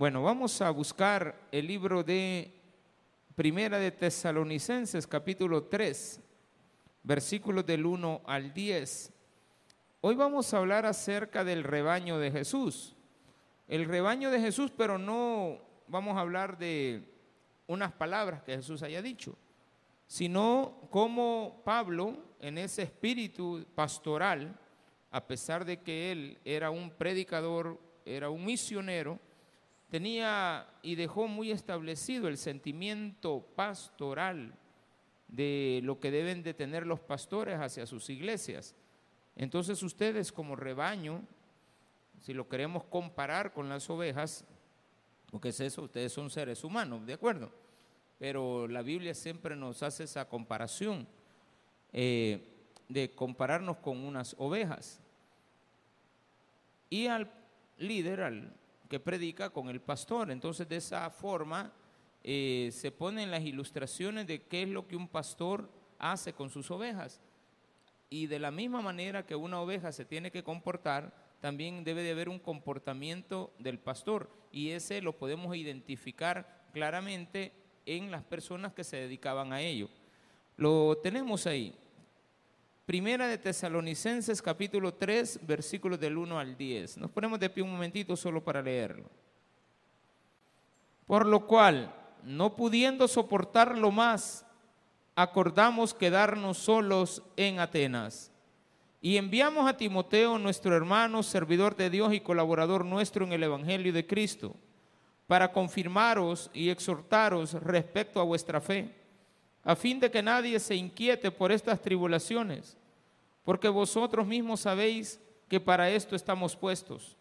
Bueno, vamos a buscar el libro de Primera de Tesalonicenses, capítulo 3, versículos del 1 al 10. Hoy vamos a hablar acerca del rebaño de Jesús. El rebaño de Jesús, pero no vamos a hablar de unas palabras que Jesús haya dicho, sino como Pablo, en ese espíritu pastoral, a pesar de que él era un predicador, era un misionero, tenía y dejó muy establecido el sentimiento pastoral de lo que deben de tener los pastores hacia sus iglesias. Entonces ustedes como rebaño, si lo queremos comparar con las ovejas, porque es eso, ustedes son seres humanos, ¿de acuerdo? Pero la Biblia siempre nos hace esa comparación eh, de compararnos con unas ovejas. Y al líder, al que predica con el pastor. Entonces de esa forma eh, se ponen las ilustraciones de qué es lo que un pastor hace con sus ovejas. Y de la misma manera que una oveja se tiene que comportar, también debe de haber un comportamiento del pastor. Y ese lo podemos identificar claramente en las personas que se dedicaban a ello. Lo tenemos ahí. Primera de Tesalonicenses capítulo 3, versículos del 1 al 10. Nos ponemos de pie un momentito solo para leerlo. Por lo cual, no pudiendo soportarlo más, acordamos quedarnos solos en Atenas. Y enviamos a Timoteo, nuestro hermano, servidor de Dios y colaborador nuestro en el Evangelio de Cristo, para confirmaros y exhortaros respecto a vuestra fe, a fin de que nadie se inquiete por estas tribulaciones porque vosotros mismos sabéis que para esto estamos puestos.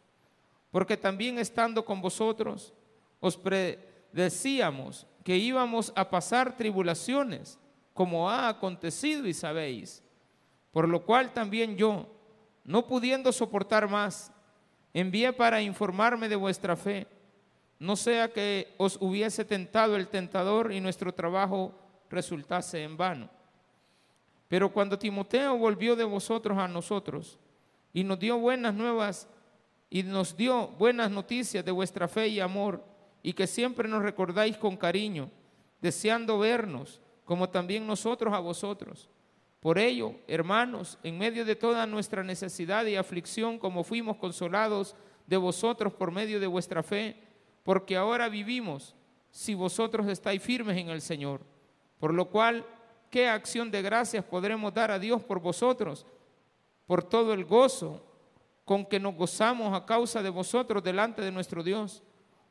Porque también estando con vosotros, os predecíamos que íbamos a pasar tribulaciones, como ha acontecido y sabéis. Por lo cual también yo, no pudiendo soportar más, envié para informarme de vuestra fe, no sea que os hubiese tentado el tentador y nuestro trabajo resultase en vano. Pero cuando Timoteo volvió de vosotros a nosotros y nos dio buenas nuevas y nos dio buenas noticias de vuestra fe y amor y que siempre nos recordáis con cariño, deseando vernos como también nosotros a vosotros. Por ello, hermanos, en medio de toda nuestra necesidad y aflicción, como fuimos consolados de vosotros por medio de vuestra fe, porque ahora vivimos si vosotros estáis firmes en el Señor. Por lo cual ¿Qué acción de gracias podremos dar a Dios por vosotros? Por todo el gozo con que nos gozamos a causa de vosotros delante de nuestro Dios,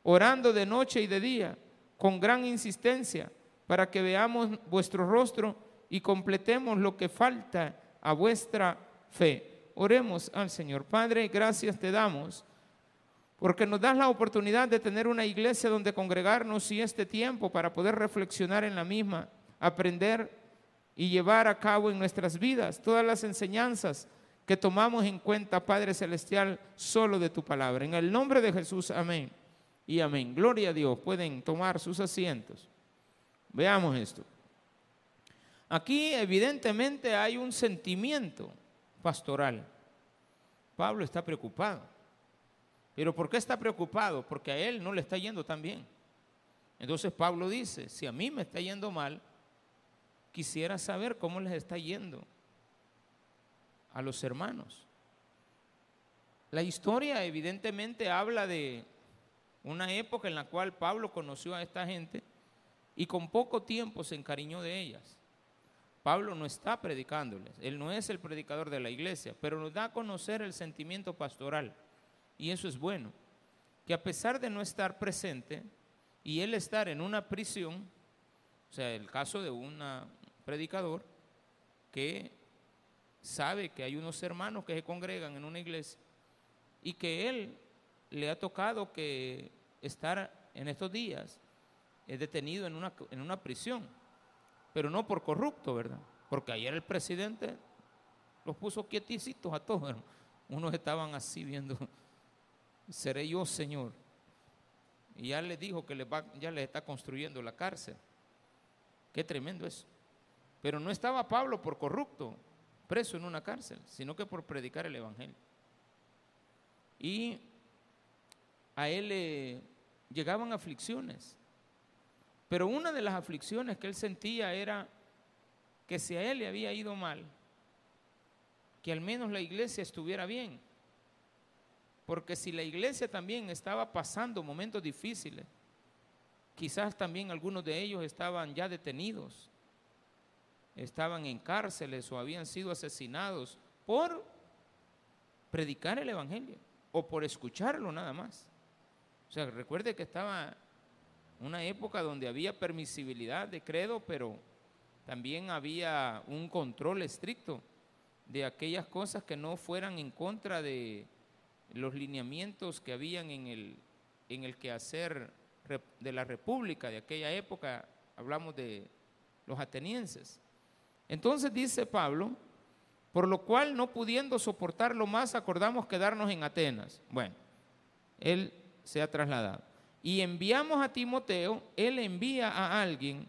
orando de noche y de día, con gran insistencia, para que veamos vuestro rostro y completemos lo que falta a vuestra fe. Oremos al Señor. Padre, gracias te damos porque nos das la oportunidad de tener una iglesia donde congregarnos y este tiempo para poder reflexionar en la misma, aprender y llevar a cabo en nuestras vidas todas las enseñanzas que tomamos en cuenta, Padre Celestial, solo de tu palabra. En el nombre de Jesús, amén. Y amén. Gloria a Dios. Pueden tomar sus asientos. Veamos esto. Aquí evidentemente hay un sentimiento pastoral. Pablo está preocupado. Pero ¿por qué está preocupado? Porque a él no le está yendo tan bien. Entonces Pablo dice, si a mí me está yendo mal, quisiera saber cómo les está yendo a los hermanos. La historia evidentemente habla de una época en la cual Pablo conoció a esta gente y con poco tiempo se encariñó de ellas. Pablo no está predicándoles, él no es el predicador de la iglesia, pero nos da a conocer el sentimiento pastoral. Y eso es bueno, que a pesar de no estar presente y él estar en una prisión, o sea, el caso de una, predicador que sabe que hay unos hermanos que se congregan en una iglesia y que él le ha tocado que estar en estos días es detenido en una, en una prisión, pero no por corrupto, ¿verdad? Porque ayer el presidente los puso quieticitos a todos. Unos estaban así viendo, seré yo, Señor. Y ya le dijo que le va, ya le está construyendo la cárcel. Qué tremendo eso. Pero no estaba Pablo por corrupto, preso en una cárcel, sino que por predicar el Evangelio. Y a él le llegaban aflicciones. Pero una de las aflicciones que él sentía era que si a él le había ido mal, que al menos la iglesia estuviera bien. Porque si la iglesia también estaba pasando momentos difíciles, quizás también algunos de ellos estaban ya detenidos, estaban en cárceles o habían sido asesinados por predicar el Evangelio o por escucharlo nada más. O sea, recuerde que estaba una época donde había permisibilidad de credo, pero también había un control estricto de aquellas cosas que no fueran en contra de los lineamientos que habían en el, en el quehacer de la República de aquella época, hablamos de los atenienses. Entonces dice Pablo, por lo cual no pudiendo soportarlo más, acordamos quedarnos en Atenas. Bueno, él se ha trasladado. Y enviamos a Timoteo, él envía a alguien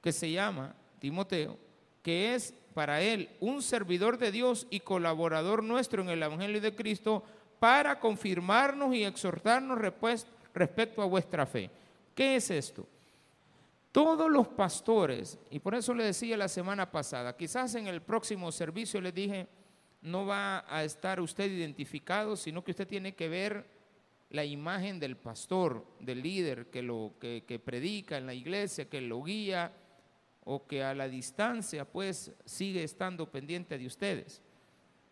que se llama Timoteo, que es para él un servidor de Dios y colaborador nuestro en el Evangelio de Cristo, para confirmarnos y exhortarnos respecto a vuestra fe. ¿Qué es esto? Todos los pastores, y por eso le decía la semana pasada, quizás en el próximo servicio le dije, no va a estar usted identificado, sino que usted tiene que ver la imagen del pastor, del líder que, lo, que, que predica en la iglesia, que lo guía o que a la distancia pues sigue estando pendiente de ustedes.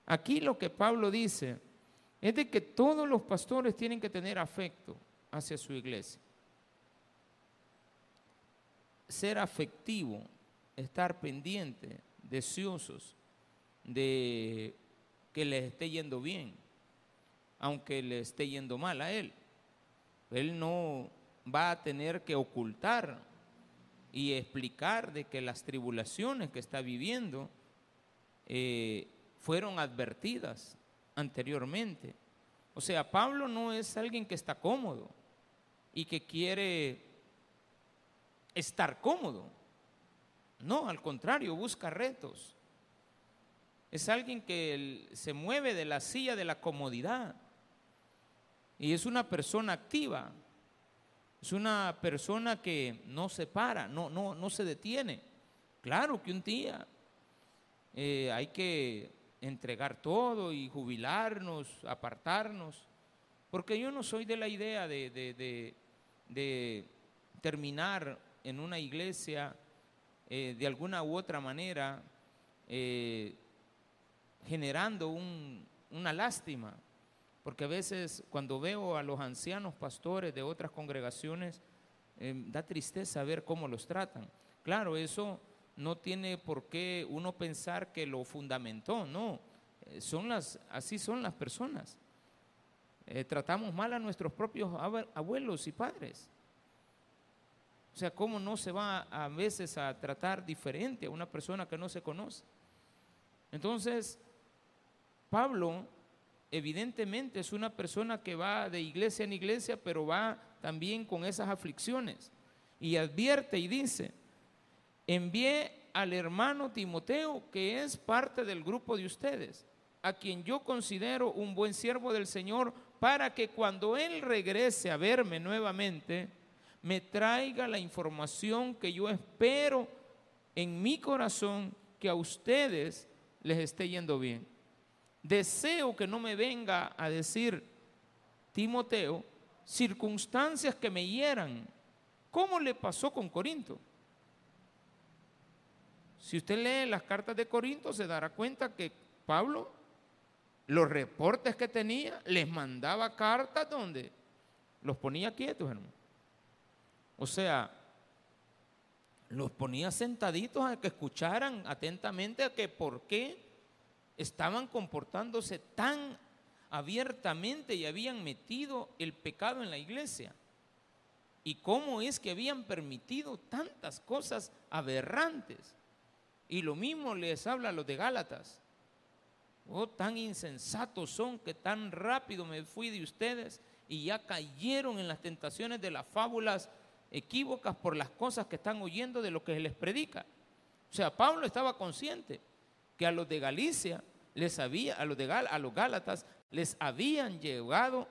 Aquí lo que Pablo dice es de que todos los pastores tienen que tener afecto hacia su iglesia. Ser afectivo, estar pendiente, deseosos de que les esté yendo bien aunque le esté yendo mal a él. Él no va a tener que ocultar y explicar de que las tribulaciones que está viviendo eh, fueron advertidas anteriormente. O sea, Pablo no es alguien que está cómodo y que quiere estar cómodo. No, al contrario, busca retos. Es alguien que se mueve de la silla de la comodidad y es una persona activa. Es una persona que no se para, no, no, no se detiene. Claro que un día eh, hay que entregar todo y jubilarnos, apartarnos, porque yo no soy de la idea de, terminar en una iglesia eh, de alguna u otra manera eh, generando una lástima. Porque a veces cuando veo a los ancianos pastores de otras congregaciones, em, da tristeza ver cómo los tratan. Claro, eso no tiene por qué uno pensar que lo fundamentó, no. Eh, son las, así son las personas. Eh, tratamos mal a nuestros propios abuelos y padres. Sea, ¿cómo no se va a veces a tratar diferente a una persona que no se conoce? Entonces, Pablo evidentemente es una persona que va de iglesia en iglesia, pero va también con esas aflicciones. Y advierte y dice, envié al hermano Timoteo, que es parte del grupo de ustedes, a quien yo considero un buen siervo del Señor, para que cuando él regrese a verme nuevamente, me traiga la información que yo espero en mi corazón que a ustedes les esté yendo bien. Deseo que no me venga a decir, Timoteo, circunstancias que me hieran. ¿Cómo le pasó con Corinto? Si usted lee las cartas de Corinto, se dará cuenta que Pablo, los reportes que tenía, les mandaba cartas donde los ponía quietos, hermano. O sea, los ponía sentaditos a que escucharan atentamente a que por qué estaban comportándose tan abiertamente y habían metido el pecado en la iglesia. Y cómo es que habían permitido tantas cosas aberrantes. Y lo mismo les habla a los de Gálatas. Oh, tan insensatos son que tan rápido me fui de ustedes y ya cayeron en las tentaciones de las fábulas equívocas por las cosas que están oyendo de lo que les predica. O sea, Pablo estaba consciente que a los de Galicia les había, a los, de a los Gálatas les habían llegado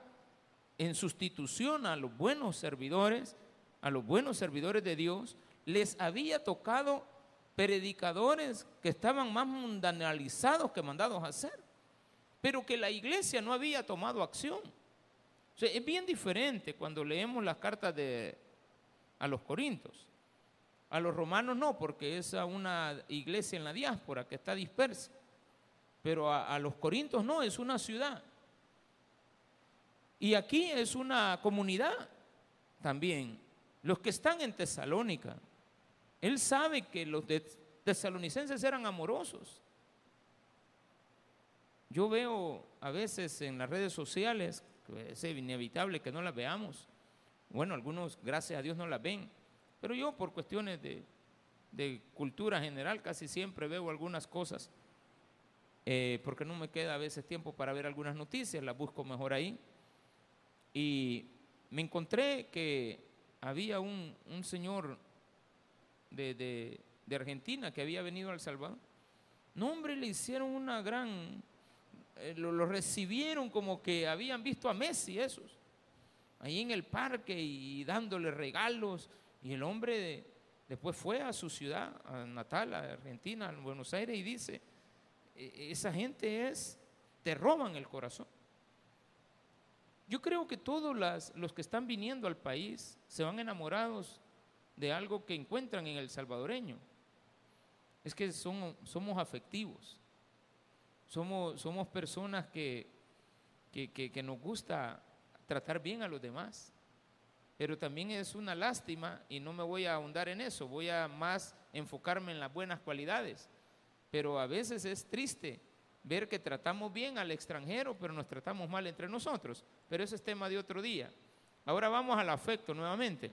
en sustitución a los buenos servidores, a los buenos servidores de Dios, les había tocado predicadores que estaban más mundanalizados que mandados a hacer, pero que la iglesia no había tomado acción. es bien diferente cuando leemos las cartas de, a los corintios. A los romanos no, porque es una iglesia en la diáspora que está dispersa. Pero a, los corintios no, es una ciudad. Y aquí es una comunidad también. Los que están en Tesalónica, él sabe que los tesalonicenses eran amorosos. Yo veo a veces en las redes sociales, es inevitable que no las veamos. Bueno, algunos, gracias a Dios, no las ven. Pero yo, por cuestiones de, cultura general, casi siempre veo algunas cosas. Eh, porque no me queda a veces tiempo para ver algunas noticias, las busco mejor ahí. Y me encontré que había un, un señor de, Argentina que había venido al Salvador. No, hombre, le hicieron una gran... Eh, lo, recibieron como que habían visto a Messi esos, ahí en el parque y dándole regalos. Y el hombre después fue a su ciudad, a natal, a Argentina, a Buenos Aires, y dice, e, esa gente es, te roban el corazón. Yo creo que todos los que están viniendo al país se van enamorados de algo que encuentran en el salvadoreño. Es que somos afectivos, somos, somos personas que, que, nos gusta tratar bien a los demás. Pero también es una lástima, y no me voy a ahondar en eso, voy a más enfocarme en las buenas cualidades. Pero a veces es triste ver que tratamos bien al extranjero, pero nos tratamos mal entre nosotros. Pero ese es tema de otro día. Ahora vamos al afecto nuevamente.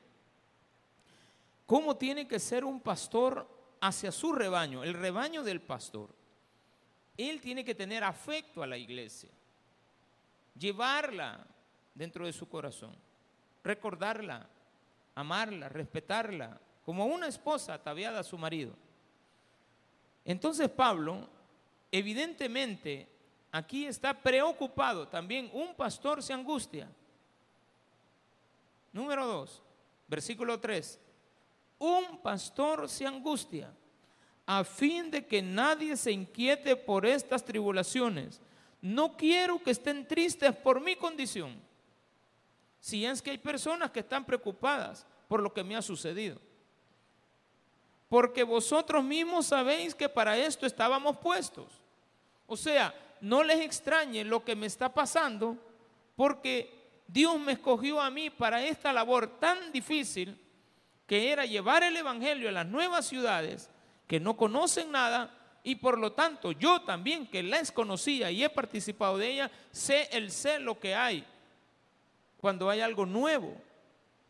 ¿Cómo tiene que ser un pastor hacia su rebaño? El rebaño del pastor. Él tiene que tener afecto a la iglesia, llevarla dentro de su corazón, recordarla, amarla, respetarla, como una esposa ataviada a su marido. Entonces Pablo, evidentemente, aquí está preocupado. También un pastor se angustia. Número dos, versículo 3 un pastor se angustia a fin de que nadie se inquiete por estas tribulaciones. No quiero que estén tristes por mi condición. Si es que hay personas que están preocupadas por lo que me ha sucedido. Porque vosotros mismos sabéis que para esto estábamos puestos. O sea, no les extrañe lo que me está pasando, porque Dios me escogió a mí para esta labor tan difícil que era llevar el Evangelio a las nuevas ciudades que no conocen nada y por lo tanto yo también que les conocía y he participado de ella, sé el celo que hay cuando hay algo nuevo.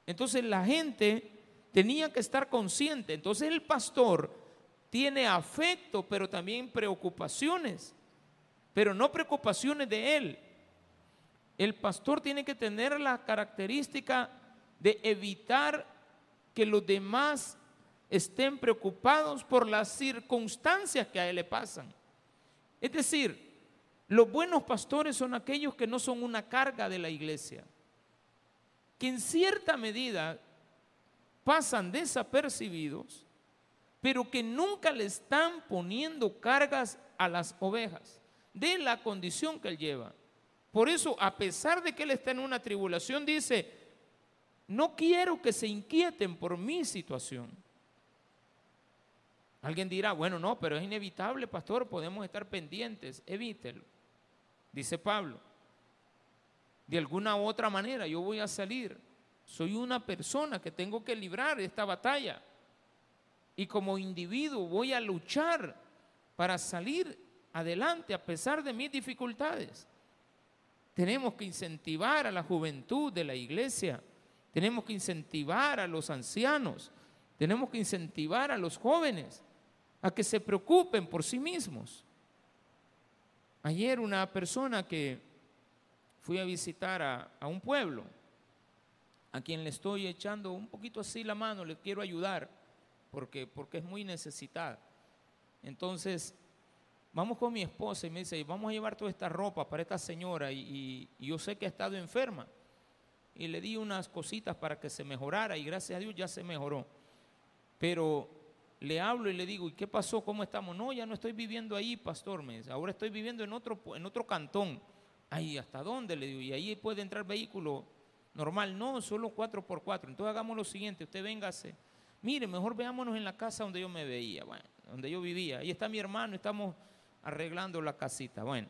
Entonces la gente tenía que estar consciente. Entonces el pastor tiene afecto, pero también preocupaciones, pero no preocupaciones de él. El pastor tiene que tener la característica de evitar que los demás estén preocupados por las circunstancias que a él le pasan. Es decir, los buenos pastores son aquellos que no son una carga de la iglesia, que en cierta medida pasan desapercibidos, pero que nunca le están poniendo cargas a las ovejas de la condición que él lleva. Por eso, a pesar de que él está en una tribulación, dice, no quiero que se inquieten por mi situación. Alguien dirá, bueno, no, pero es inevitable, pastor, podemos estar pendientes, evítelo. Dice Pablo, de alguna u otra manera yo voy a salir. Soy una persona que tengo que librar esta batalla. Y como individuo voy a luchar para salir adelante a pesar de mis dificultades. Tenemos que incentivar a la juventud de la iglesia tenemos que incentivar a los ancianos, tenemos que incentivar a los jóvenes a que se preocupen por sí mismos. Ayer una persona que fui a visitar a, un pueblo, a quien le estoy echando un poquito así la mano, le quiero ayudar, porque, porque es muy necesitada. Entonces, vamos con mi esposa y me dice, vamos a llevar toda esta ropa para esta señora y yo sé que ha estado enferma. y le di unas cositas para que se mejorara y gracias a Dios ya se mejoró. Pero le hablo y le digo, ¿y qué pasó? ¿Cómo estamos? No, ya no estoy viviendo ahí, pastor, me dice, ahora estoy viviendo en otro, en otro cantón. Ay, ¿hasta dónde? Le digo, y ahí puede entrar vehículo normal. No, solo 4x4. Entonces hagamos lo siguiente, usted véngase. Mire, mejor veámonos en la casa donde yo me veía, bueno, donde yo vivía. Ahí está mi hermano, estamos arreglando la casita. Bueno,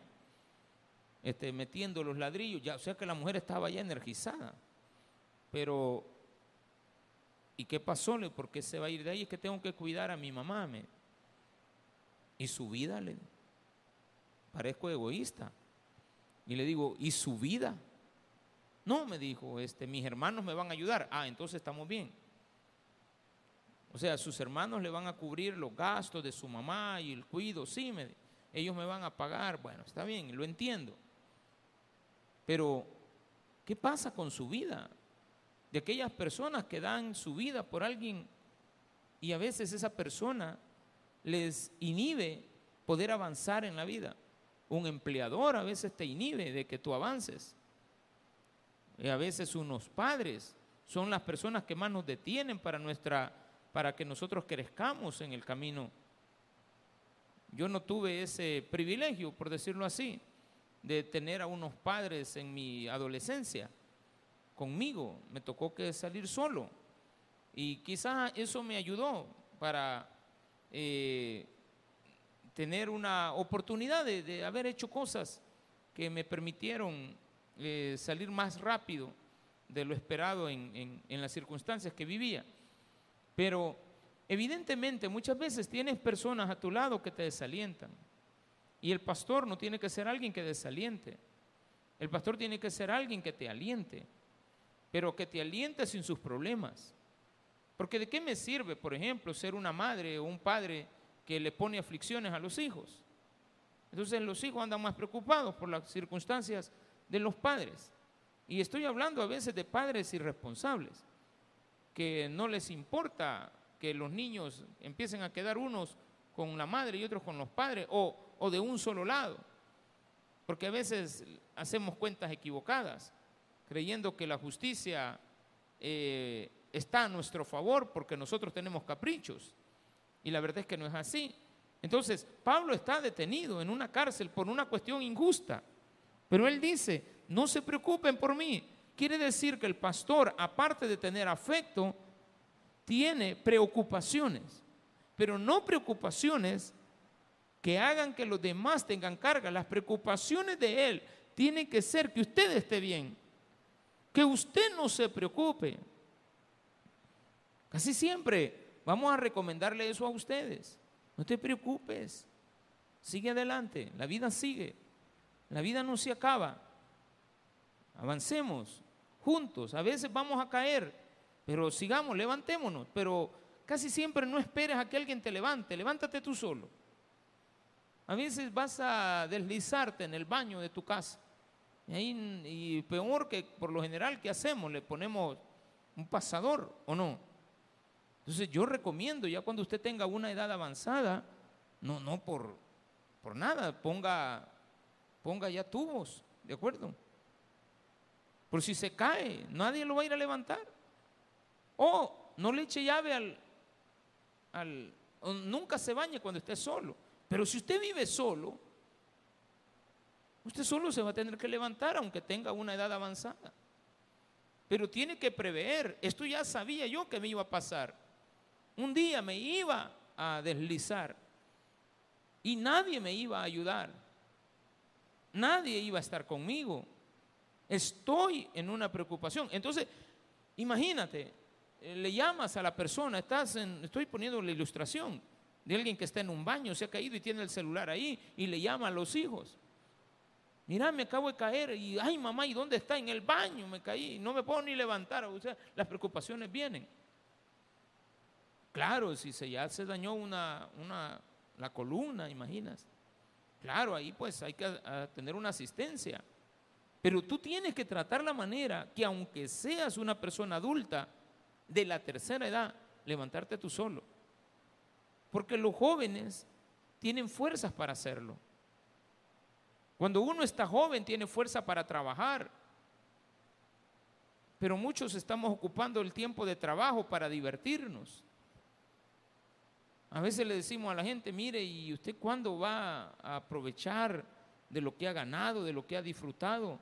este, metiendo los ladrillos, ya, o sea que la mujer estaba ya energizada. Pero, ¿y qué pasó? ¿Por qué se va a ir de ahí? Es que tengo que cuidar a mi mamá. Me. Y su vida, le parezco egoísta. Y le digo, ¿y su vida? No, me dijo, este, mis hermanos me van a ayudar. Ah, entonces estamos bien. O sea, sus hermanos le van a cubrir los gastos de su mamá y el cuido. Sí, me, ellos me van a pagar. Bueno, está bien, lo entiendo. Pero, ¿qué pasa con su vida? De aquellas personas que dan su vida por alguien y a veces esa persona les inhibe poder avanzar en la vida. Un empleador a veces te inhibe de que tú avances. Y a veces unos padres son las personas que más nos detienen para nuestra para que nosotros crezcamos en el camino. Yo no tuve ese privilegio, por decirlo así, de tener a unos padres en mi adolescencia conmigo. Me tocó que salir solo. Y quizás eso me ayudó para eh, tener una oportunidad de, haber hecho cosas que me permitieron eh, salir más rápido de lo esperado en, las circunstancias que vivía. Pero evidentemente muchas veces tienes personas a tu lado que te desalientan. Y el pastor no tiene que ser alguien que desaliente. El pastor tiene que ser alguien que te aliente, pero que te aliente sin sus problemas. Porque de qué me sirve, por ejemplo, ser una madre o un padre que le pone aflicciones a los hijos. Entonces los hijos andan más preocupados por las circunstancias de los padres. Y estoy hablando a veces de padres irresponsables, que no les importa que los niños empiecen a quedar unos con la madre y otros con los padres, o, de un solo lado. Porque a veces hacemos cuentas equivocadas, creyendo que la justicia eh, está a nuestro favor porque nosotros tenemos caprichos. Y la verdad es que no es así. Entonces, Pablo está detenido en una cárcel por una cuestión injusta. Pero él dice, no se preocupen por mí. Quiere decir que el pastor, aparte de tener afecto, tiene preocupaciones, pero no preocupaciones que hagan que los demás tengan carga. Las preocupaciones de él tienen que ser que usted esté bien, que usted no se preocupe. Casi siempre vamos a recomendarle eso a ustedes. No te preocupes, sigue adelante, la vida sigue. La vida no se acaba. Avancemos juntos. A veces vamos a caer, pero sigamos, levantémonos. Pero casi siempre no esperes a que alguien te levante. Levántate tú solo. A veces vas a deslizarte en el baño de tu casa. Y, y peor que por lo general, ¿qué hacemos? Le ponemos un pasador o no. Entonces yo recomiendo, ya cuando usted tenga una edad avanzada, no, no por, por nada, ponga ponga ya tubos, ¿de acuerdo? Por si se cae, nadie lo va a ir a levantar. O no le eche llave al, al nunca se bañe cuando esté solo. Pero si usted vive solo, usted solo se va a tener que levantar aunque tenga una edad avanzada. Pero tiene que prever, esto ya sabía yo que me iba a pasar. Un día me iba a deslizar y nadie me iba a ayudar nadie iba a estar conmigo. Estoy en una preocupación. Entonces, imagínate, eh, le llamas a la persona, estás en, estoy poniendo la ilustración de alguien que está en un baño, se ha caído y tiene el celular ahí y le llama a los hijos. Mira, me acabo de caer y, ay mamá, ¿y dónde está? En el baño me caí, no me puedo ni levantar. O sea, las preocupaciones vienen. Claro, si se ya se dañó una, una, la columna, imaginas. Claro, ahí pues hay que tener una asistencia. Pero tú tienes que tratar la manera que aunque seas una persona adulta de la tercera edad, levantarte tú solo. Porque los jóvenes tienen fuerzas para hacerlo. Cuando uno está joven tiene fuerza para trabajar. pero muchos estamos ocupando el tiempo de trabajo para divertirnos. A veces le decimos a la gente, mire, ¿y usted cuándo va a aprovechar de lo que ha ganado, de lo que ha disfrutado?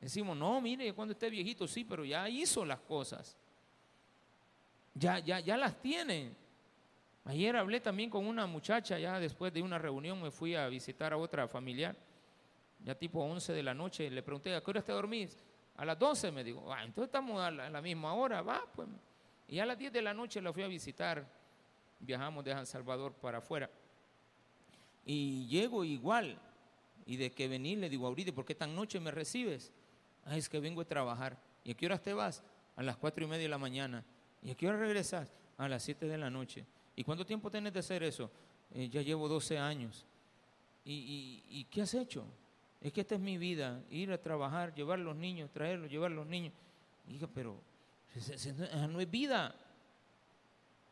Decimos, no, mire, cuando esté viejito, sí, pero ya hizo las cosas. Ya, ya, ya las tiene. Ayer hablé también con una muchacha, ya después de una reunión me fui a visitar a otra familiar, ya tipo 11 de la noche, le pregunté, ¿a qué hora te dormís? A las 12 me dijo, ah, entonces estamos a la, misma hora, va, pues. Y a las 10 de la noche la fui a visitar, viajamos de San Salvador para afuera. Y llego igual, y de que venir le digo, ahorita, ¿por qué tan noche me recibes? Ah, es que vengo a trabajar. ¿Y a qué horas te vas? A las cuatro y media de la mañana. ¿Y a qué hora regresas? A las 7 de la noche. ¿Y cuánto tiempo tienes de hacer eso? Eh, ya llevo 12 años. ¿Y, qué has hecho? Es que esta es mi vida, ir a trabajar, llevar los niños, traerlos, llevar los niños. Hija, pero no es vida.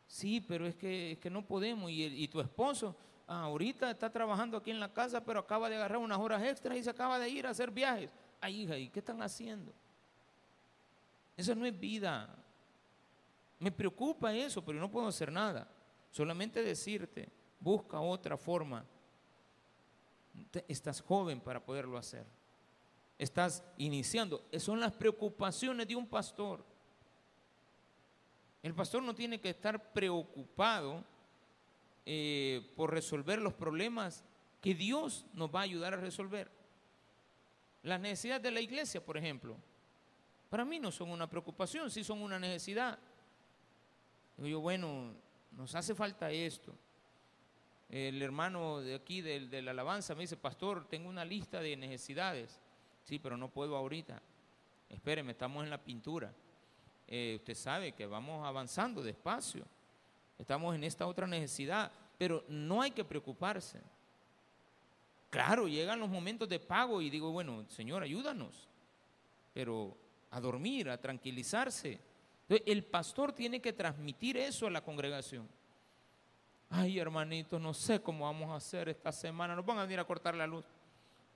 Sí, pero es que, es que no podemos. Y, tu esposo, ah, ahorita está trabajando aquí en la casa, pero acaba de agarrar unas horas extras y se acaba de ir a hacer viajes. Ay, hija, ¿y qué están haciendo? Eso no es vida. Me preocupa eso, pero no puedo hacer nada. Solamente decirte, busca otra forma. Estás joven para poderlo hacer. Estás iniciando. Son las preocupaciones de un pastor. El pastor no tiene que estar preocupado eh, por resolver los problemas que Dios nos va a ayudar a resolver. Las necesidades de la iglesia, por ejemplo, para mí no son una preocupación, sí son una necesidad. Digo yo, bueno, nos hace falta esto. El hermano de aquí de, la alabanza me dice, pastor, tengo una lista de necesidades. Sí, pero no puedo ahorita. Espéreme, estamos en la pintura. Eh, usted sabe que vamos avanzando despacio. Estamos en esta otra necesidad, pero no hay que preocuparse. Claro, llegan los momentos de pago y digo, bueno, Señor, ayúdanos. Pero a dormir, a tranquilizarse el pastor tiene que transmitir eso a la congregación. Ay, hermanito, no sé cómo vamos a hacer esta semana. Nos van a venir a cortar la luz.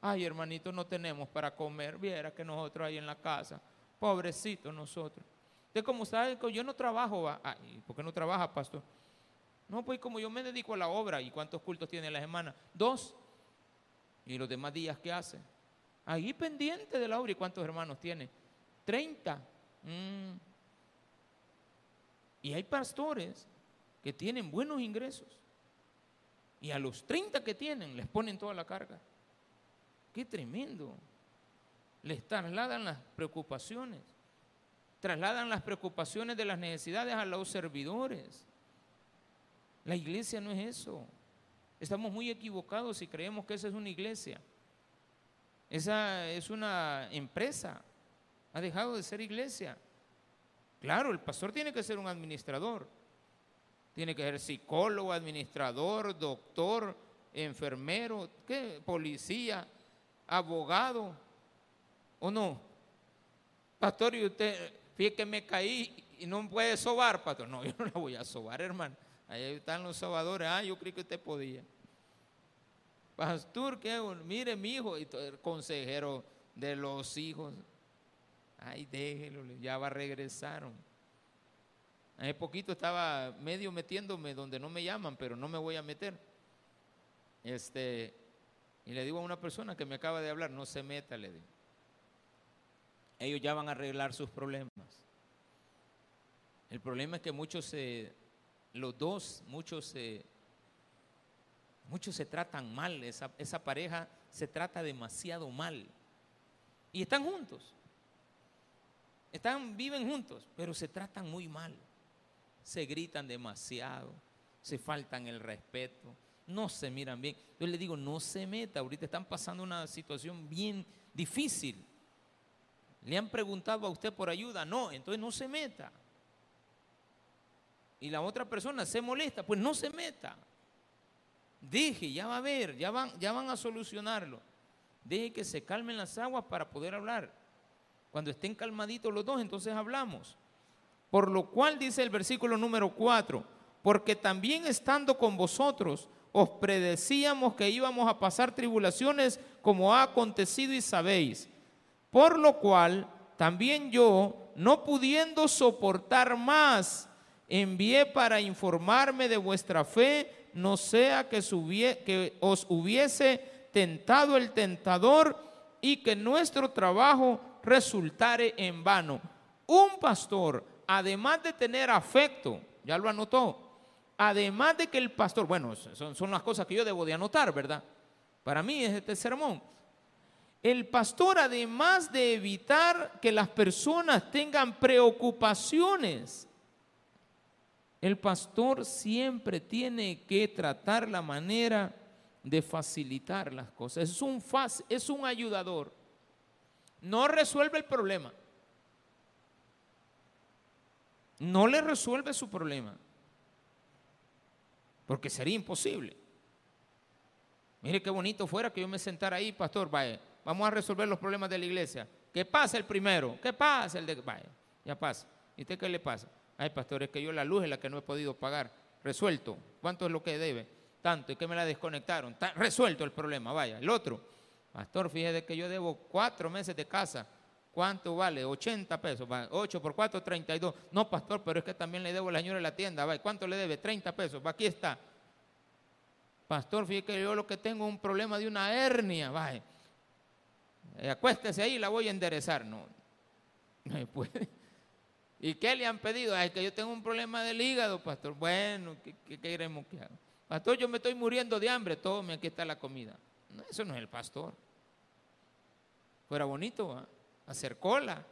Ay, hermanito, no tenemos para comer. Viera que nosotros ahí en la casa. Pobrecitos nosotros. Usted como sabe yo no trabajo. Ay, ¿por qué no trabaja, pastor? No, pues como yo me dedico a la obra. ¿Y cuántos cultos tiene la semana? Dos. ¿Y los demás días qué hace? Ahí pendiente de la obra. ¿Y cuántos hermanos tiene? Treinta. Mm. Y hay pastores que tienen buenos ingresos. Y a los 30 que tienen les ponen toda la carga. Qué tremendo. Les trasladan las preocupaciones. Trasladan las preocupaciones de las necesidades a los servidores. La iglesia no es eso. Estamos muy equivocados si creemos que esa es una iglesia. Esa es una empresa. Ha dejado de ser iglesia. Claro, el pastor tiene que ser un administrador. Tiene que ser psicólogo, administrador, doctor, enfermero, ¿qué? policía, abogado. ¿O no? Pastor, y usted, fíjate que me caí y no puede sobar, pastor. No, yo no la voy a sobar, hermano. Ahí están los sobadores. Ah, yo creí que usted podía. Pastor, ¿qué? Mire, mi hijo, y el consejero de los hijos. Ay, déjelo, ya va a regresar. Hace poquito estaba medio metiéndome donde no me llaman, pero no me voy a meter. Este, y le digo a una persona que me acaba de hablar, no se meta, le digo. Ellos ya van a arreglar sus problemas. El problema es que muchos se, los dos, muchos se, muchos se tratan mal, esa, esa pareja se trata demasiado mal. Y están juntos. Están, viven juntos, pero se tratan muy mal. Se gritan demasiado, se faltan el respeto, no se miran bien. Yo le digo, no se meta, ahorita están pasando una situación bien difícil. ¿Le han preguntado a usted por ayuda? No, entonces no se meta. Y la otra persona se molesta, pues no se meta. Deje, ya va a ver, ya van, ya van a solucionarlo. Deje que se calmen las aguas para poder hablar. Cuando estén calmaditos los dos, entonces hablamos. Por lo cual dice el versículo número 4, porque también estando con vosotros os predecíamos que íbamos a pasar tribulaciones como ha acontecido y sabéis. Por lo cual también yo, no pudiendo soportar más, envié para informarme de vuestra fe, no sea que, os hubiese tentado el tentador y que nuestro trabajo resultare en vano. Un pastor, además de tener afecto, ya lo anotó, además de que el pastor, bueno, son, son las cosas que yo debo de anotar, ¿verdad? Para mí es este sermón. El pastor, además de evitar que las personas tengan preocupaciones, el pastor siempre tiene que tratar la manera de facilitar las cosas. Es un, es un ayudador. No resuelve el problema. No le resuelve su problema. Porque sería imposible. Mire qué bonito fuera que yo me sentara ahí, pastor, vaya, vamos a resolver los problemas de la iglesia. ¿Qué pasa el primero? ¿Qué pasa el de... Vaya, ya pasa. ¿Y usted qué le pasa? Ay, pastor, es que yo la luz es la que no he podido pagar. Resuelto. ¿Cuánto es lo que debe? Tanto. ¿Y que me la desconectaron? resuelto el problema. Vaya. El otro. Pastor, fíjese que yo debo cuatro meses de casa. ¿Cuánto vale? 80 pesos. 8 por 4, 32. No, pastor, pero es que también le debo a la señora de la tienda. Vaya. ¿Cuánto le debe? 30 pesos. Aquí está. Pastor, fíjese que yo lo que tengo es un problema de una hernia. Vaya. Eh, acuéstese ahí, la voy a enderezar. No, no puede. ¿Y qué le han pedido? Es que yo tengo un problema del hígado, pastor. Bueno, ¿qué, queremos que haga? Pastor, yo me estoy muriendo de hambre. Tome, aquí está la comida. Eso no es el pastor. Fuera bonito, hacer cola.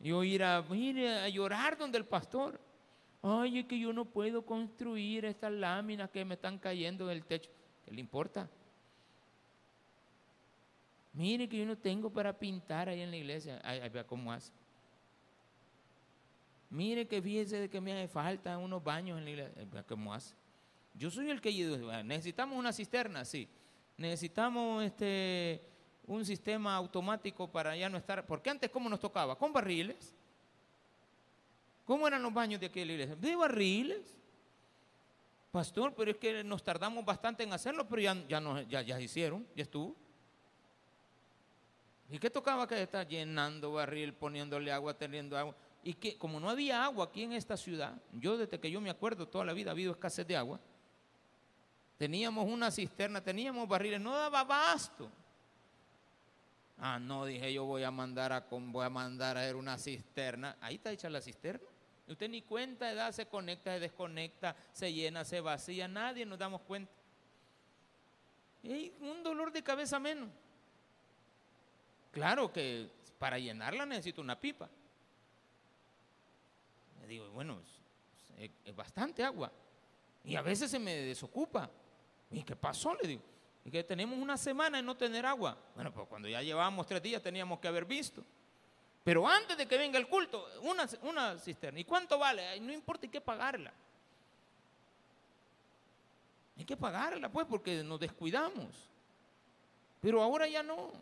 Yo ir a, a llorar donde el pastor. Ay, es que yo no puedo construir estas láminas que me están cayendo del techo. ¿Qué le importa? Mire que yo no tengo para pintar ahí en la iglesia. Ay, vea cómo hace. Mire que fíjese de que me hace falta unos baños en la iglesia. ¿Cómo hace? Yo soy el que necesitamos una cisterna, sí. Necesitamos este un sistema automático para ya no estar. Porque antes, ¿cómo nos tocaba? Con barriles. ¿Cómo eran los baños de aquí de la iglesia? De barriles. Pastor, pero es que nos tardamos bastante en hacerlo, pero ya, ya, ya, ya hicieron, ya estuvo. ¿Y qué tocaba que estar llenando barril, poniéndole agua, teniendo agua? y que como no había agua aquí en esta ciudad, yo desde que yo me acuerdo toda la vida ha habido escasez de agua, teníamos una cisterna, teníamos barriles, no daba basto. Ah, no, dije yo voy a mandar a, voy a mandar a ver una cisterna. Ahí está hecha la cisterna. Usted ni cuenta de edad se conecta, se desconecta, se llena, se vacía, nadie nos damos cuenta. Y un dolor de cabeza menos. Claro que para llenarla necesito una pipa digo, bueno, es, bastante agua. Y a veces se me desocupa. ¿Y qué pasó? Le digo. Y que tenemos una semana en no tener agua. Bueno, pues cuando ya llevábamos tres días teníamos que haber visto. Pero antes de que venga el culto, una, una cisterna. ¿Y cuánto vale? no importa, hay que pagarla. Hay que pagarla, pues, porque nos descuidamos. Pero ahora ya no.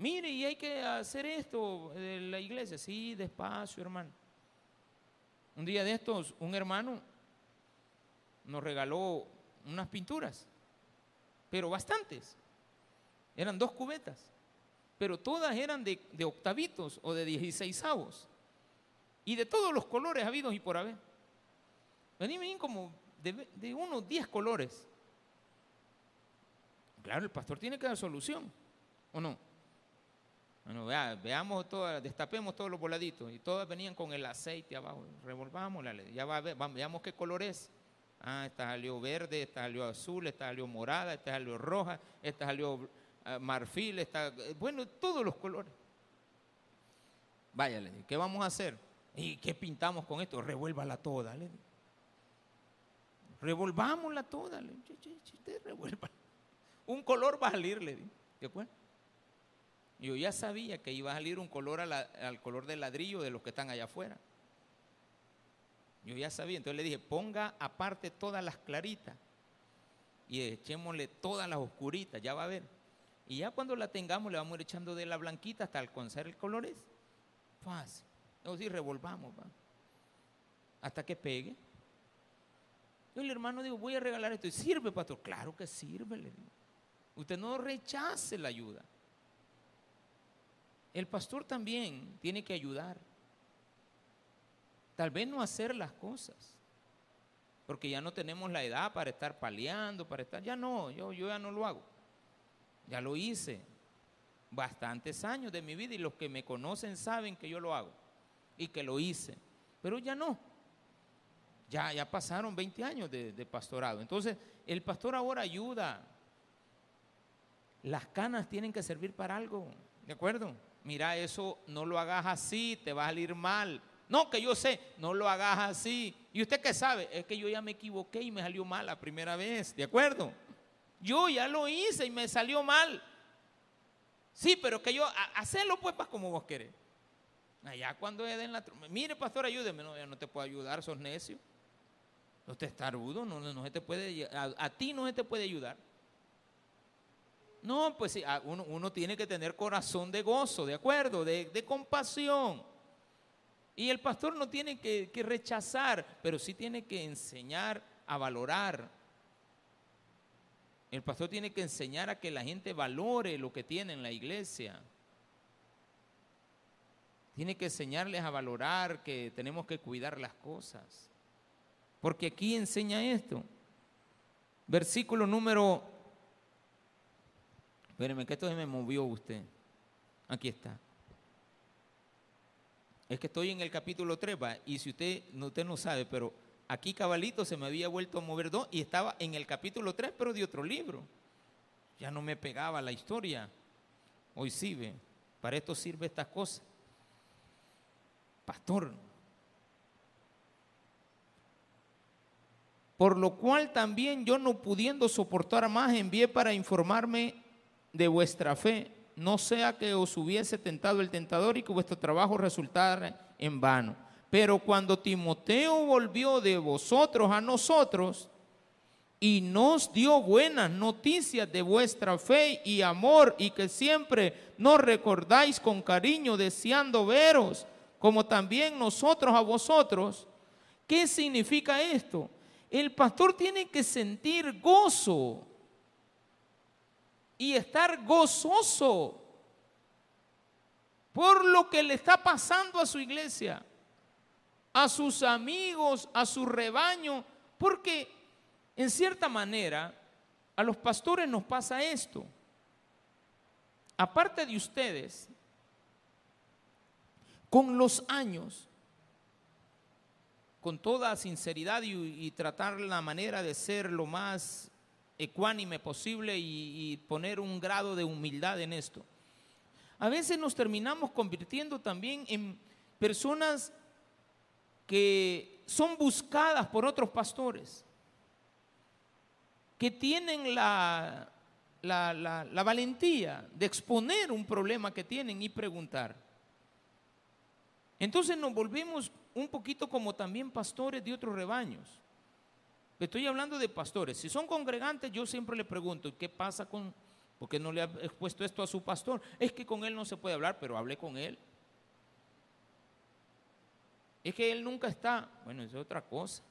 Mire, y hay que hacer esto en la iglesia. Sí, despacio, hermano. Un día de estos, un hermano nos regaló unas pinturas, pero bastantes. Eran dos cubetas, pero todas eran de, octavitos o de dieciséisavos. Y de todos los colores habidos y por haber. Venían como de, de unos diez colores. Claro, el pastor tiene que dar solución, ¿o no? Bueno, veamos todas, destapemos todos los voladitos y todas venían con el aceite abajo. Revolvamos ya va a ver, veamos qué color es. Ah, esta salió verde, esta salió azul, esta salió morada, esta salió roja, esta salió ah, marfil, esta, bueno, todos los colores. Vaya, ¿qué vamos a hacer? ¿Y qué pintamos con esto? Revuélvala toda, le Revolvámosla toda, le Un color va a salir, le ¿Qué fue? Yo ya sabía que iba a salir un color al color del ladrillo de los que están allá afuera. Yo ya sabía, entonces le dije, ponga aparte todas las claritas y echémosle todas las oscuritas, ya va a ver. Y ya cuando la tengamos le vamos a ir echando de la blanquita hasta alcanzar el color es fácil. O si revolvamos, va. Hasta que pegue. Yo el hermano digo, voy a regalar esto. ¿Sirve, pastor? Claro que sirve, le. Usted no rechace la ayuda. El pastor también tiene que ayudar. Tal vez no hacer las cosas, porque ya no tenemos la edad para estar paliando, para estar, ya no, yo, yo ya no lo hago. Ya lo hice bastantes años de mi vida y los que me conocen saben que yo lo hago y que lo hice, pero ya no. Ya, ya pasaron 20 años de, de pastorado. Entonces, el pastor ahora ayuda. Las canas tienen que servir para algo, ¿de acuerdo? Mira, eso no lo hagas así, te va a salir mal. No, que yo sé, no lo hagas así. ¿Y usted qué sabe? Es que yo ya me equivoqué y me salió mal la primera vez, ¿de acuerdo? Yo ya lo hice y me salió mal. Sí, pero que yo, hacerlo pues como vos querés. Allá cuando den la... Mire, pastor, ayúdeme. No, ya no te puedo ayudar, sos necio. Usted está rudo, no, no se te puede... A, ti no se te puede ayudar. No, pues sí, uno, uno, tiene que tener corazón de gozo, ¿de acuerdo? De, de compasión. Y el pastor no tiene que, que rechazar, pero sí tiene que enseñar a valorar el pastor tiene que enseñar a que la gente valore lo que tiene en la iglesia. Tiene que enseñarles a valorar que tenemos que cuidar las cosas. Porque aquí enseña esto. Versículo número... Espérenme, que esto se me movió usted. Aquí está. Es que estoy en el capítulo 3, y si usted, usted no sabe, pero Aquí cabalito se me había vuelto a mover dos y estaba en el capítulo 3, pero de otro libro. Ya no me pegaba la historia. Hoy sí, ve. Para esto sirve estas cosas. Pastor. Por lo cual también yo no pudiendo soportar más envié para informarme de vuestra fe, no sea que os hubiese tentado el tentador y que vuestro trabajo resultara en vano. Pero cuando Timoteo volvió de vosotros a nosotros y nos dio buenas noticias de vuestra fe y amor y que siempre nos recordáis con cariño deseando veros, como también nosotros a vosotros, ¿qué significa esto? El pastor tiene que sentir gozo y estar gozoso por lo que le está pasando a su iglesia a sus amigos, a su rebaño, porque en cierta manera a los pastores nos pasa esto. Aparte de ustedes, con los años, con toda sinceridad y, tratar la manera de ser lo más ecuánime posible y poner un grado de humildad en esto. A veces nos terminamos convirtiendo también en personas que son buscadas por otros pastores, que tienen la, la, valentía de exponer un problema que tienen y preguntar. Entonces nos volvemos un poquito como también pastores de otros rebaños. Estoy hablando de pastores. Si son congregantes, yo siempre le pregunto, ¿qué pasa con, por qué no le ha expuesto esto a su pastor? Es que con él no se puede hablar, pero hable con él. Es que él nunca está. Bueno, es otra cosa.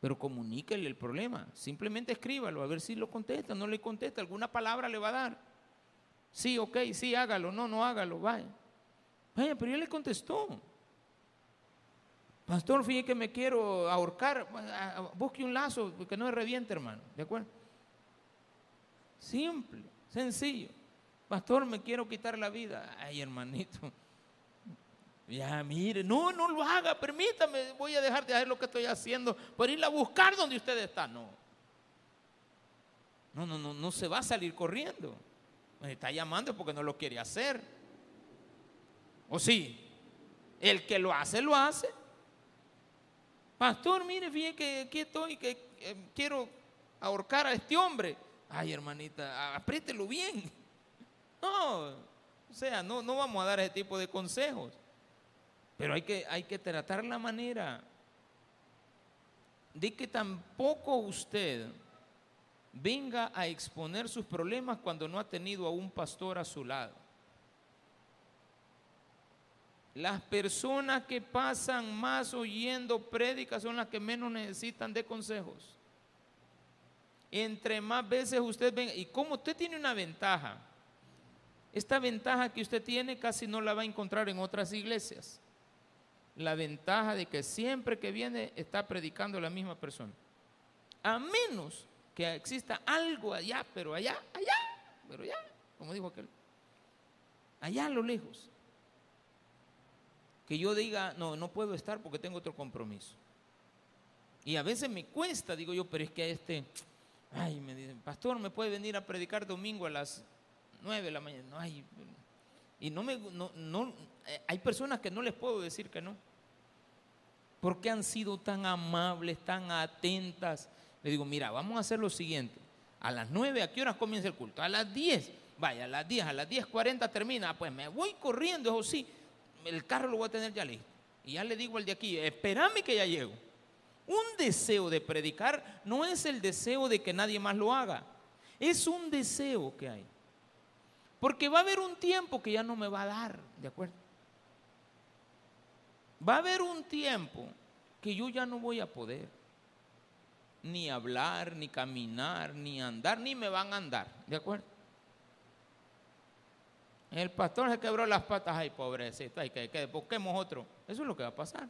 Pero comuníquele el problema. Simplemente escríbalo, a ver si lo contesta. No le contesta, alguna palabra le va a dar. Sí, ok, sí, hágalo. No, no hágalo, vaya. Vaya, pero él le contestó. Pastor, fíjate que me quiero ahorcar. Busque un lazo que no es reviente, hermano. ¿De acuerdo? Simple, sencillo. Pastor, me quiero quitar la vida. Ay, hermanito. Ya, mire, no, no lo haga, permítame, voy a dejar de hacer lo que estoy haciendo por ir a buscar donde usted está. No. No, no, no, no se va a salir corriendo. Me está llamando porque no lo quiere hacer. ¿O sí? El que lo hace, lo hace. Pastor, mire, fíjate que aquí estoy, que eh, quiero ahorcar a este hombre. Ay, hermanita, apriételo bien. No, o sea, no, no vamos a dar ese tipo de consejos. Pero hay que, hay que tratar la manera de que tampoco usted venga a exponer sus problemas cuando no ha tenido a un pastor a su lado. Las personas que pasan más oyendo prédicas son las que menos necesitan de consejos. Entre más veces usted venga, y como usted tiene una ventaja, Esta ventaja que usted tiene casi no la va a encontrar en otras iglesias. La ventaja de que siempre que viene está predicando la misma persona. A menos que exista algo allá, pero allá, allá, pero allá, como dijo aquel. Allá a lo lejos. Que yo diga, no, no puedo estar porque tengo otro compromiso. Y a veces me cuesta, digo yo, pero es que a este, ay, me dicen, pastor, ¿me puede venir a predicar domingo a las 9 de la mañana. No hay. Y no me. No, no, eh, hay personas que no les puedo decir que no. Porque han sido tan amables, tan atentas. Le digo, mira, vamos a hacer lo siguiente. A las 9, ¿a qué horas comienza el culto? A las 10. Vaya, a las 10, a las 10.40 termina. Pues me voy corriendo, eso sí. El carro lo voy a tener ya listo. Y ya le digo al de aquí, espérame que ya llego. Un deseo de predicar no es el deseo de que nadie más lo haga. Es un deseo que hay. Porque va a haber un tiempo que ya no me va a dar, ¿de acuerdo? Va a haber un tiempo que yo ya no voy a poder ni hablar, ni caminar, ni andar, ni me van a andar, ¿de acuerdo? El pastor se quebró las patas, ay, pobrecito, ay, que, que busquemos otro. Eso es lo que va a pasar.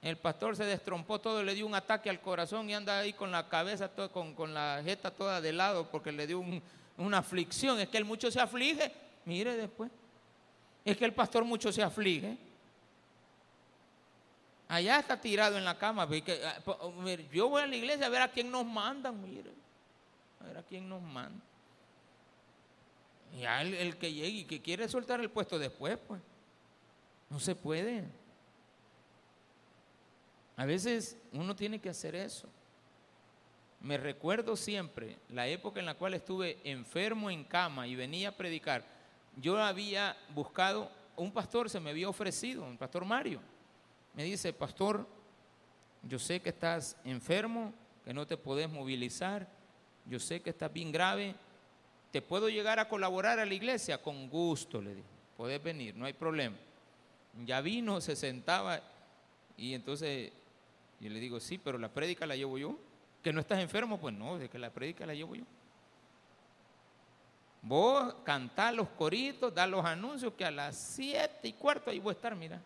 El pastor se destrompó todo, le dio un ataque al corazón y anda ahí con la cabeza, con, con la jeta toda de lado porque le dio un, una aflicción, es que el mucho se aflige, mire después, es que el pastor mucho se aflige. Allá está tirado en la cama. Ah, oh, yo voy a la iglesia a ver a quién nos mandan, mire. A ver a quién nos manda. Ya el, el que llegue y que quiere soltar el puesto después, pues. No se puede. A veces uno tiene que hacer eso. Me recuerdo siempre la época en la cual estuve enfermo en cama y venía a predicar. Yo había buscado, un pastor se me había ofrecido, un pastor Mario. Me dice, pastor, yo sé que estás enfermo, que no te podés movilizar, yo sé que estás bien grave, ¿te puedo llegar a colaborar a la iglesia? Con gusto, le dije, podés venir, no hay problema. Ya vino, se sentaba y entonces yo le digo, sí, pero la prédica la llevo yo. ¿Que no estás enfermo? Pues no, de que la predica la llevo yo. Vos cantás los coritos, da los anuncios que a las siete y cuarto ahí voy a estar, mira.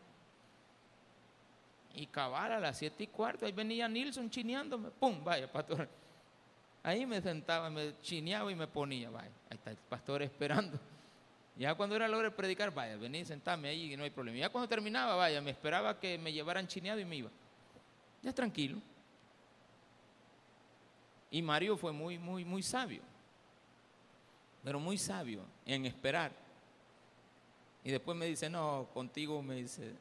Y cabal a las siete y cuarto, ahí venía Nilsson chineándome, pum, vaya, pastor. Ahí me sentaba, me chineaba y me ponía, vaya, ahí está el pastor esperando. Ya cuando era la hora de predicar, vaya, vení, sentame ahí y no hay problema. Ya cuando terminaba, vaya, me esperaba que me llevaran chineado y me iba. Ya tranquilo. Y Mario fue muy, muy, muy sabio, pero muy sabio en esperar. Y después me dice, no, contigo me dice,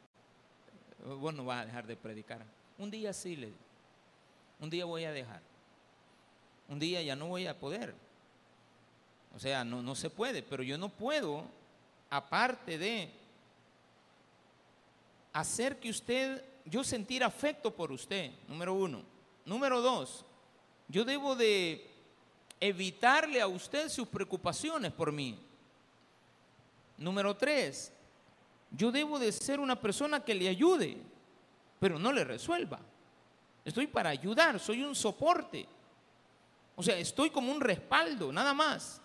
vos no vas a dejar de predicar. Un día sí le un día voy a dejar. Un día ya no voy a poder. O sea, no, no se puede, pero yo no puedo, aparte de hacer que usted, yo sentir afecto por usted, número uno. Número dos, yo debo de evitarle a usted sus preocupaciones por mí. Número tres, yo debo de ser una persona que le ayude, pero no le resuelva. Estoy para ayudar, soy un soporte. O sea, estoy como un respaldo, nada más.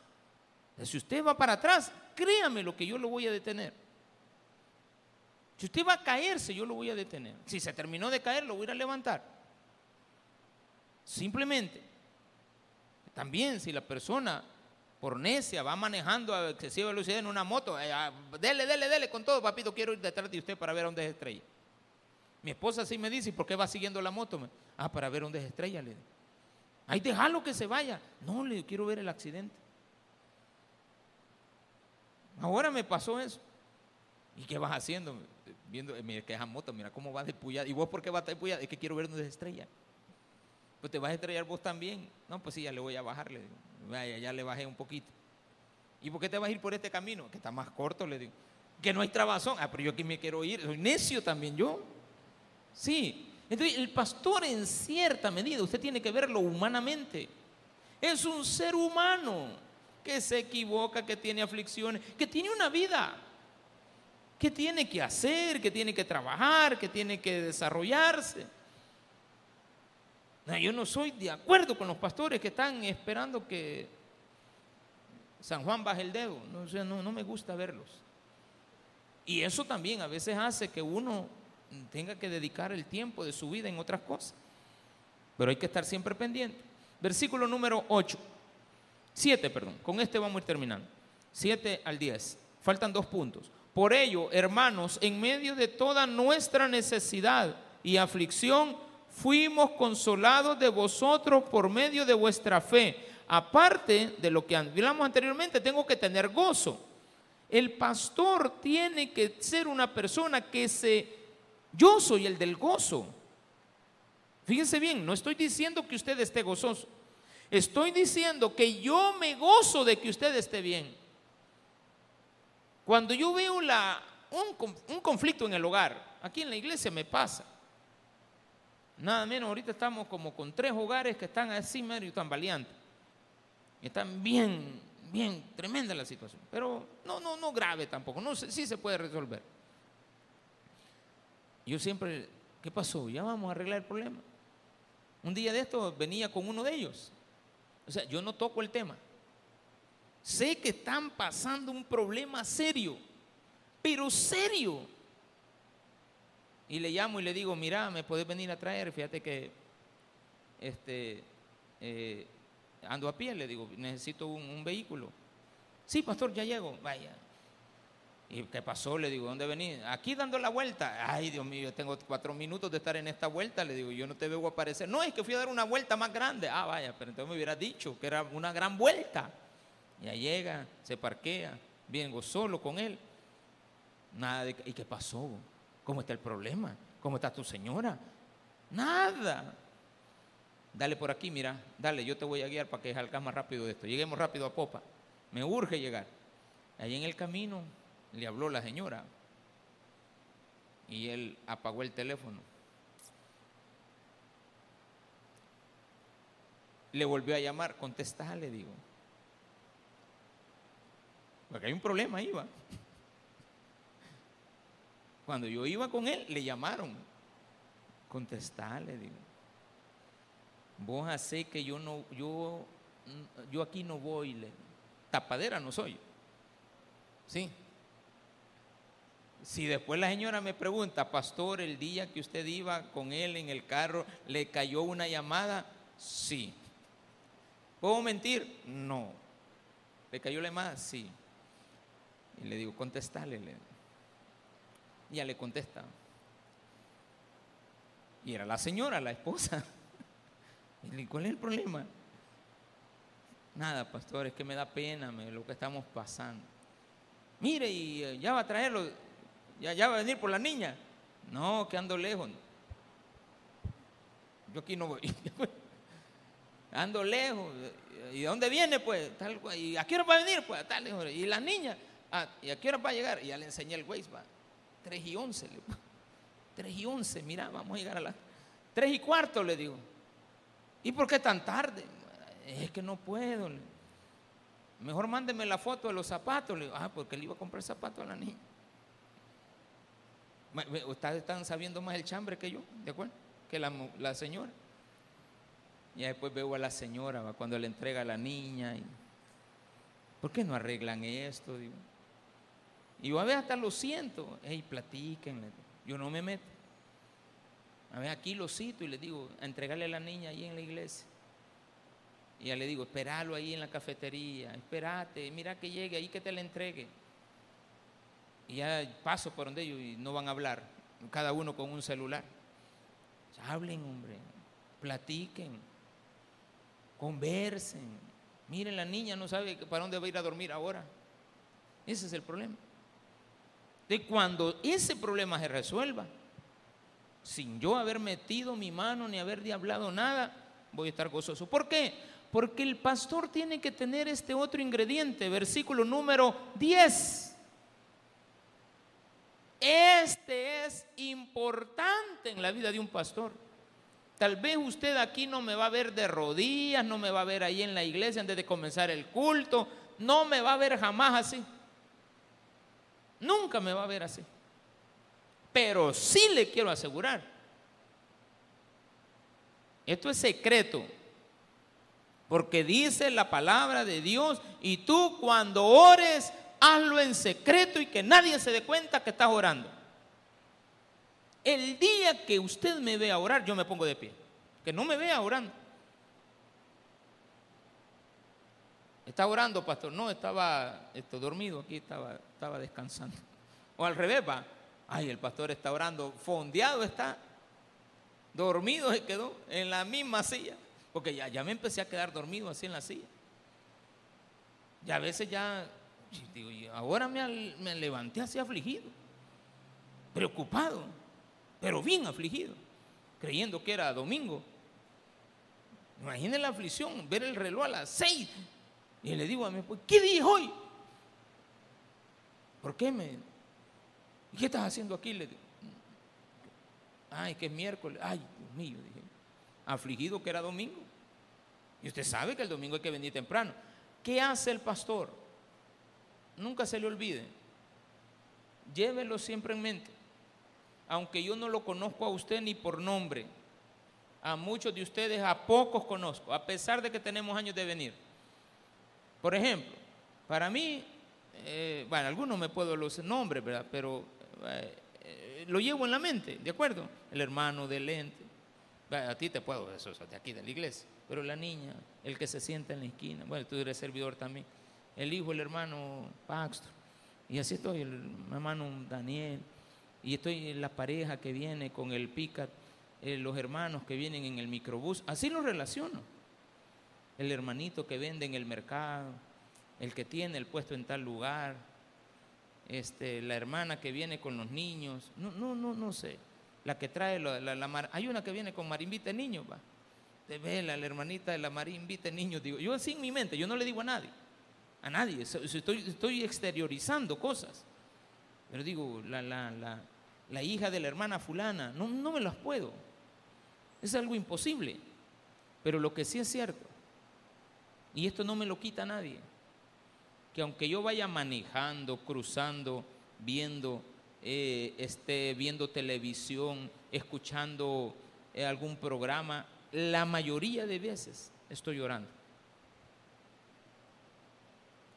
Si usted va para atrás, créame lo que yo lo voy a detener. Si usted va a caerse, yo lo voy a detener. Si se terminó de caer, lo voy a ir a levantar. Simplemente, también si la persona por necia va manejando a excesiva velocidad en una moto, eh, ah, dele, dele, dele con todo, papito, quiero ir detrás de usted para ver dónde es estrella. Mi esposa sí me dice, ¿y por qué va siguiendo la moto? Ah, para ver dónde es estrella, le Ahí déjalo que se vaya. No, le quiero ver el accidente. Ahora me pasó eso. ¿Y qué vas haciendo? Viendo, mira que esa moto, mira cómo va despullada. ¿Y vos por qué vas despullada? Es que quiero ver dónde es estrella pues te vas a estrellar vos también. No, pues sí, ya le voy a bajar, le digo. Vaya, ya le bajé un poquito. ¿Y por qué te vas a ir por este camino? Que está más corto, le digo. Que no hay trabazón. Ah, pero yo aquí me quiero ir. Soy necio también yo. Sí. Entonces, el pastor en cierta medida, usted tiene que verlo humanamente. Es un ser humano que se equivoca, que tiene aflicciones, que tiene una vida, que tiene que hacer, que tiene que trabajar, que tiene que desarrollarse yo no soy de acuerdo con los pastores que están esperando que San Juan baja el dedo. No, no, no me gusta verlos. Y eso también a veces hace que uno tenga que dedicar el tiempo de su vida en otras cosas. Pero hay que estar siempre pendiente. Versículo número 8. 7, perdón. Con este vamos a ir terminando. 7 al 10. Faltan dos puntos. Por ello, hermanos, en medio de toda nuestra necesidad y aflicción, fuimos consolados de vosotros por medio de vuestra fe. Aparte de lo que hablamos anteriormente, tengo que tener gozo. El pastor tiene que ser una persona que se... Yo soy el del gozo. Fíjense bien, no estoy diciendo que usted esté gozoso. Estoy diciendo que yo me gozo de que usted esté bien. Cuando yo veo un conflicto en el hogar, aquí en la iglesia me pasa. Nada menos, ahorita estamos como con tres hogares que están así medio tambaleantes. Están bien, bien, tremenda la situación. Pero no, no, no grave tampoco. No, sí se puede resolver. Yo siempre, ¿qué pasó? Ya vamos a arreglar el problema. Un día de esto venía con uno de ellos. O sea, yo no toco el tema. Sé que están pasando un problema serio, pero serio. Y le llamo y le digo, mira, me puedes venir a traer, fíjate que este, eh, ando a pie, le digo, necesito un, vehículo. Sí, pastor, ya llego, vaya. ¿Y qué pasó? Le digo, ¿dónde venís? Aquí dando la vuelta. Ay, Dios mío, tengo cuatro minutos de estar en esta vuelta. Le digo, yo no te veo aparecer. No, es que fui a dar una vuelta más grande. Ah, vaya, pero entonces me hubiera dicho que era una gran vuelta. Ya llega, se parquea, vengo solo con él. Nada de, ¿y qué pasó? ¿Cómo está el problema? ¿Cómo está tu señora? Nada. Dale por aquí, mira, dale, yo te voy a guiar para que salgas más rápido de esto. Lleguemos rápido a Popa. Me urge llegar. Ahí en el camino le habló la señora y él apagó el teléfono. Le volvió a llamar, contesta, le digo. Porque hay un problema ahí. Cuando yo iba con él, le llamaron. Contestarle, digo. Vos hacés que yo no, yo, yo aquí no voy, le, tapadera no soy. Sí. Si después la señora me pregunta, pastor, el día que usted iba con él en el carro, ¿le cayó una llamada? Sí. ¿Puedo mentir? No. ¿Le cayó la llamada? Sí. Y le digo, contestale. Ya le contesta. Y era la señora, la esposa. Y le digo, ¿cuál es el problema? Nada, pastor, es que me da pena lo que estamos pasando. Mire, y eh, ya va a traerlo, ya, va a venir por la niña. No, que ando lejos. Yo aquí no voy. ando lejos. ¿Y de dónde viene? Pues, ¿y a qué hora va a venir? Pues, tal, y la niña. Ah, ¿y a qué hora va a llegar? Y ya le enseñé el Waze, va. 3 y 11. 3 y 11, mira, vamos a llegar a las 3 y cuarto, le digo. ¿Y por qué tan tarde? Es que no puedo. Mejor mándeme la foto de los zapatos. Le digo, ah, porque le iba a comprar zapatos a la niña. Ustedes están sabiendo más el chambre que yo, ¿de acuerdo? Que la, señora. Y después veo a la señora cuando le entrega a la niña. Y, ¿Por qué no arreglan esto? Digo. Y yo a veces hasta lo siento. Hey, platiquen. Yo no me meto. A ver, aquí lo cito y le digo, a entregarle a la niña ahí en la iglesia. Y ya le digo, espéralo ahí en la cafetería, espérate, mira que llegue ahí que te la entregue. Y ya paso por donde ellos y no van a hablar, cada uno con un celular. Hablen, hombre, platiquen, conversen. Miren, la niña no sabe para dónde va a ir a dormir ahora. Ese es el problema de cuando ese problema se resuelva, sin yo haber metido mi mano ni haber hablado nada, voy a estar gozoso. ¿Por qué? Porque el pastor tiene que tener este otro ingrediente, versículo número 10. Este es importante en la vida de un pastor. Tal vez usted aquí no me va a ver de rodillas, no me va a ver ahí en la iglesia antes de comenzar el culto, no me va a ver jamás así. Nunca me va a ver así. Pero sí le quiero asegurar. Esto es secreto. porque dice la palabra de Dios y tú cuando ores, hazlo en secreto y que nadie se dé cuenta que estás orando. El día que usted me vea orar, yo me pongo de pie. Que no me vea orando. ¿Está orando, pastor? No, estaba dormido aquí, estaba, estaba descansando. O al revés, va. Ay, el pastor está orando, fondeado está, dormido se quedó en la misma silla. Porque ya, ya me empecé a quedar dormido así en la silla. Y a veces ya, digo, ahora me, me levanté así afligido, preocupado, pero bien afligido, creyendo que era domingo. Imaginen la aflicción, ver el reloj a las seis. Y le digo a mi esposa, ¿qué día es hoy? ¿Por qué me.? ¿Y qué estás haciendo aquí? Le digo, ay, que es miércoles. Ay, Dios mío, dije, afligido que era domingo. Y usted sabe que el domingo hay que venir temprano. ¿Qué hace el pastor? Nunca se le olvide. Llévelo siempre en mente. Aunque yo no lo conozco a usted ni por nombre, a muchos de ustedes, a pocos conozco, a pesar de que tenemos años de venir. Por ejemplo, para mí, eh, bueno, algunos me puedo los nombres, ¿verdad? Pero eh, lo llevo en la mente, ¿de acuerdo? El hermano del ente. A ti te puedo, eso es de aquí de la iglesia. Pero la niña, el que se sienta en la esquina, bueno, tú eres servidor también. El hijo, el hermano Paxton. Y así estoy, el hermano Daniel. Y estoy en la pareja que viene con el picat, eh, los hermanos que vienen en el microbús. Así los relaciono. El hermanito que vende en el mercado, el que tiene el puesto en tal lugar, este, la hermana que viene con los niños, no, no, no, no sé, la que trae la, la, hay una que viene con marimbita de niños, va, de vela, la hermanita de la marimbita de niños, digo, yo así en mi mente, yo no le digo a nadie, a nadie, estoy, estoy exteriorizando cosas, pero digo, la, la, la hija de la hermana fulana, no, no me las puedo, es algo imposible, pero lo que sí es cierto, y esto no me lo quita nadie, que aunque yo vaya manejando, cruzando, viendo, eh, esté viendo televisión, escuchando eh, algún programa, la mayoría de veces estoy llorando.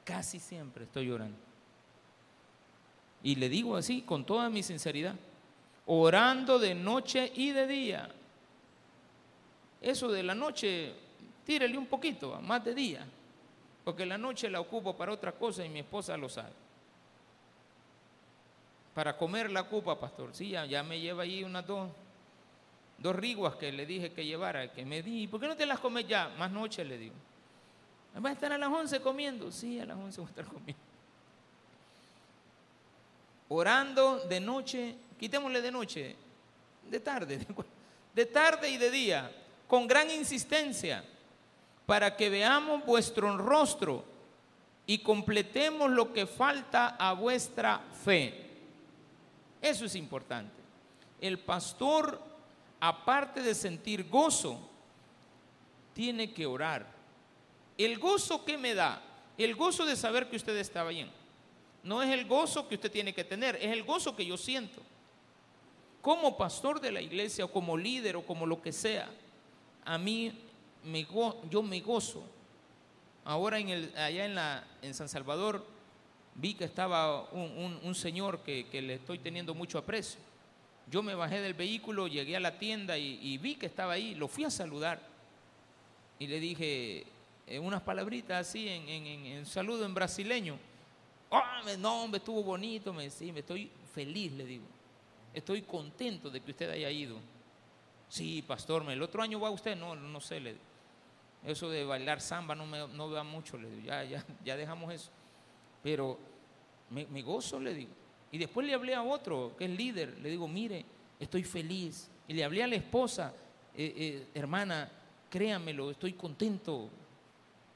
Casi siempre estoy llorando. Y le digo así, con toda mi sinceridad, orando de noche y de día. Eso de la noche, tírele un poquito, más de día porque la noche la ocupo para otra cosa y mi esposa lo sabe. Para comer la ocupa, pastor. Sí, ya, me lleva ahí unas dos, dos riguas que le dije que llevara, que me di. ¿Por qué no te las comes ya? Más noche le digo. ¿Va a estar a las 11 comiendo? Sí, a las 11 voy a estar comiendo. Orando de noche, quitémosle de noche, de tarde, de tarde y de día, con gran insistencia para que veamos vuestro rostro y completemos lo que falta a vuestra fe. Eso es importante. El pastor, aparte de sentir gozo, tiene que orar. El gozo que me da, el gozo de saber que usted está bien, no es el gozo que usted tiene que tener, es el gozo que yo siento. Como pastor de la iglesia o como líder o como lo que sea, a mí yo me gozo. Ahora en allá en, San Salvador vi que estaba un, señor que, le estoy teniendo mucho aprecio. Yo me bajé del vehículo, llegué a la tienda y, vi que estaba ahí, lo fui a saludar y le dije eh, unas palabritas así en, en, saludo en brasileño. Oh, no, me estuvo bonito, me, sí, me estoy feliz, le digo. Estoy contento de que usted haya ido. Sí, pastor, el otro año va usted, no, no sé, le. Eso de bailar samba no me no va mucho, le digo, ya, ya, ya dejamos eso. Pero me, gozo, le digo. Y después le hablé a otro, que es líder, le digo, mire, estoy feliz. Y le hablé a la esposa, eh, eh, hermana, créanmelo, estoy contento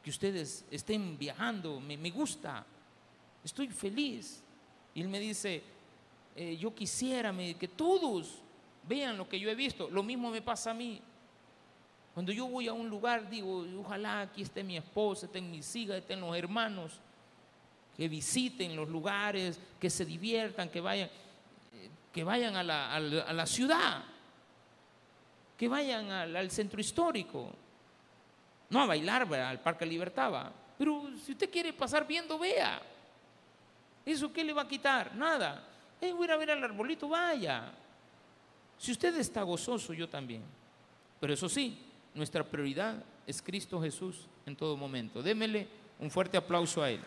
que ustedes estén viajando, me, gusta, estoy feliz. Y él me dice, eh, yo quisiera que todos vean lo que yo he visto, lo mismo me pasa a mí. Cuando yo voy a un lugar, digo, ojalá aquí esté mi esposa, estén mis hijas, estén los hermanos, que visiten los lugares, que se diviertan, que vayan, que vayan a, la, ciudad, que vayan al, centro histórico. No a bailar al Parque Libertad, pero si usted quiere pasar viendo, vea. ¿Eso qué le va a quitar? Nada. Eh, voy a ir a ver al arbolito, vaya. Si usted está gozoso, yo también. Pero eso sí, nuestra prioridad es Cristo Jesús en todo momento. Démele un fuerte aplauso a Él.